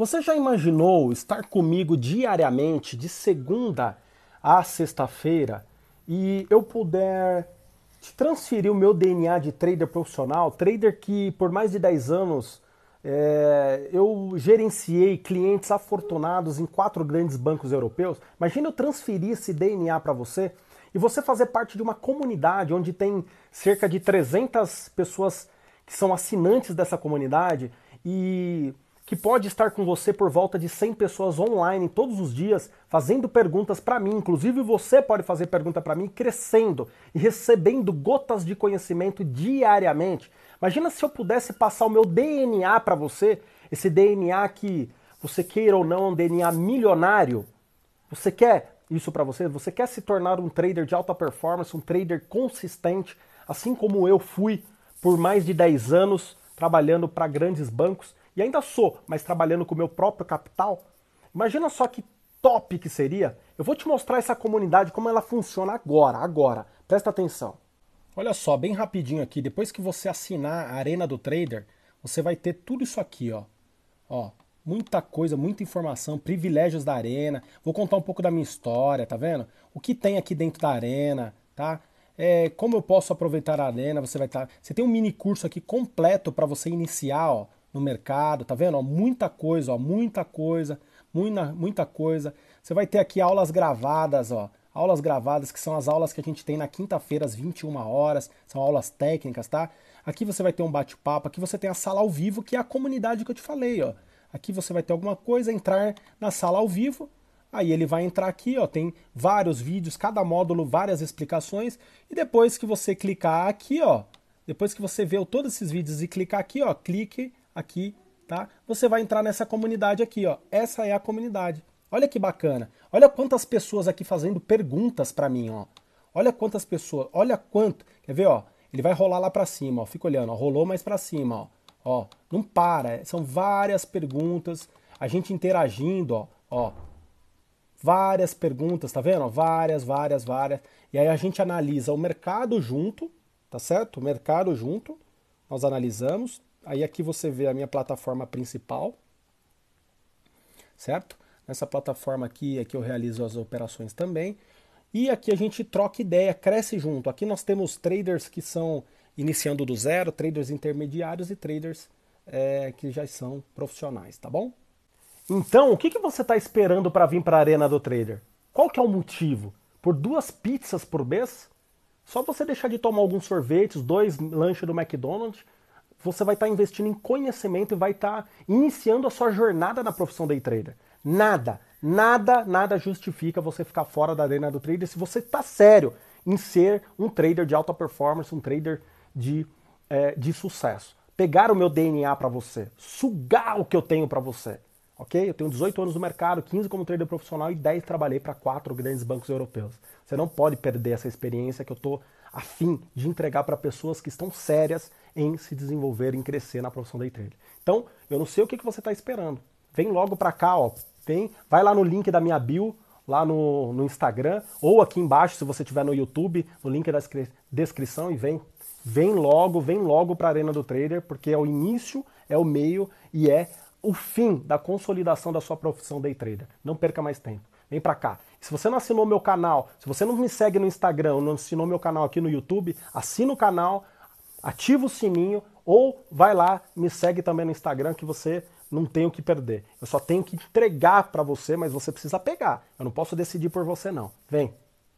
Você já imaginou estar comigo diariamente, de segunda a sexta-feira, e eu puder te transferir o meu DNA de trader profissional, trader que por mais de 10 anos é, eu gerenciei clientes afortunados em quatro grandes bancos europeus. Imagina eu transferir esse DNA para você e você fazer parte de uma comunidade onde tem cerca de 300 pessoas que são assinantes dessa comunidade e que pode estar com você por volta de 100 pessoas online todos os dias, fazendo perguntas para mim. Inclusive, você pode fazer pergunta para mim, crescendo e recebendo gotas de conhecimento diariamente. Imagina se eu pudesse passar o meu DNA para você, esse DNA que você queira ou não, um DNA milionário. Você quer isso para você? Você quer se tornar um trader de alta performance, um trader consistente, assim como eu fui por mais de 10 anos trabalhando para grandes bancos? E ainda sou, mas trabalhando com o meu próprio capital, imagina só que top que seria. Eu vou te mostrar essa comunidade, como ela funciona agora, agora. Presta atenção. Olha só, bem rapidinho aqui, depois que você assinar a Arena do Trader, você vai ter tudo isso aqui, ó. Ó, muita coisa, muita informação, privilégios da Arena. Vou contar um pouco da minha história, tá vendo? O que tem aqui dentro da Arena, tá? É, como eu posso aproveitar a Arena, você vai estar... Tá... Você tem um mini curso aqui completo para você iniciar, ó no mercado, tá vendo? Ó, muita coisa, ó, muita coisa, muita, muita coisa. Você vai ter aqui aulas gravadas, ó, aulas gravadas que são as aulas que a gente tem na quinta-feira às 21 horas, são aulas técnicas, tá? Aqui você vai ter um bate-papo, aqui você tem a sala ao vivo, que é a comunidade que eu te falei, ó. Aqui você vai ter alguma coisa, entrar na sala ao vivo, aí ele vai entrar aqui, ó, tem vários vídeos, cada módulo, várias explicações, e depois que você clicar aqui, ó, depois que você vê todos esses vídeos e clicar aqui, ó, clique aqui, tá? Você vai entrar nessa comunidade aqui, ó. Essa é a comunidade. Olha que bacana. Olha quantas pessoas aqui fazendo perguntas para mim, ó. Olha quantas pessoas. Olha quanto. Quer ver, ó? Ele vai rolar lá para cima, ó. Fica olhando, ó. Rolou mais para cima, ó. Ó, não para. São várias perguntas. A gente interagindo, ó. Ó. Várias perguntas, tá vendo? Várias, várias, várias. E aí a gente analisa o mercado junto, tá certo? O mercado junto. Nós analisamos, Aí aqui você vê a minha plataforma principal, certo? Nessa plataforma aqui é que eu realizo as operações também. E aqui a gente troca ideia, cresce junto. Aqui nós temos traders que são iniciando do zero, traders intermediários e traders é, que já são profissionais, tá bom? Então, o que, que você está esperando para vir para a arena do trader? Qual que é o motivo? Por duas pizzas por mês? Só você deixar de tomar alguns sorvetes, dois lanches do McDonald's você vai estar tá investindo em conhecimento e vai estar tá iniciando a sua jornada na profissão day trader. Nada, nada, nada justifica você ficar fora da arena do trader se você está sério em ser um trader de alta performance, um trader de, é, de sucesso. Pegar o meu DNA para você, sugar o que eu tenho para você. Ok? Eu tenho 18 anos no mercado, 15 como trader profissional e 10 trabalhei para quatro grandes bancos europeus. Você não pode perder essa experiência que eu estou a fim de entregar para pessoas que estão sérias em se desenvolver, em crescer na profissão day trader. Então, eu não sei o que, que você está esperando. Vem logo para cá, ó. Vem, vai lá no link da minha bio, lá no, no Instagram, ou aqui embaixo, se você estiver no YouTube, no link da descrição e vem. Vem logo, vem logo para a Arena do Trader, porque é o início, é o meio e é o fim da consolidação da sua profissão day trader. Não perca mais tempo. Vem para cá. Se você não assinou meu canal, se você não me segue no Instagram, não assinou meu canal aqui no YouTube, assina o canal, ativa o sininho ou vai lá, me segue também no Instagram que você não tem o que perder. Eu só tenho que entregar para você, mas você precisa pegar. Eu não posso decidir por você não. Vem.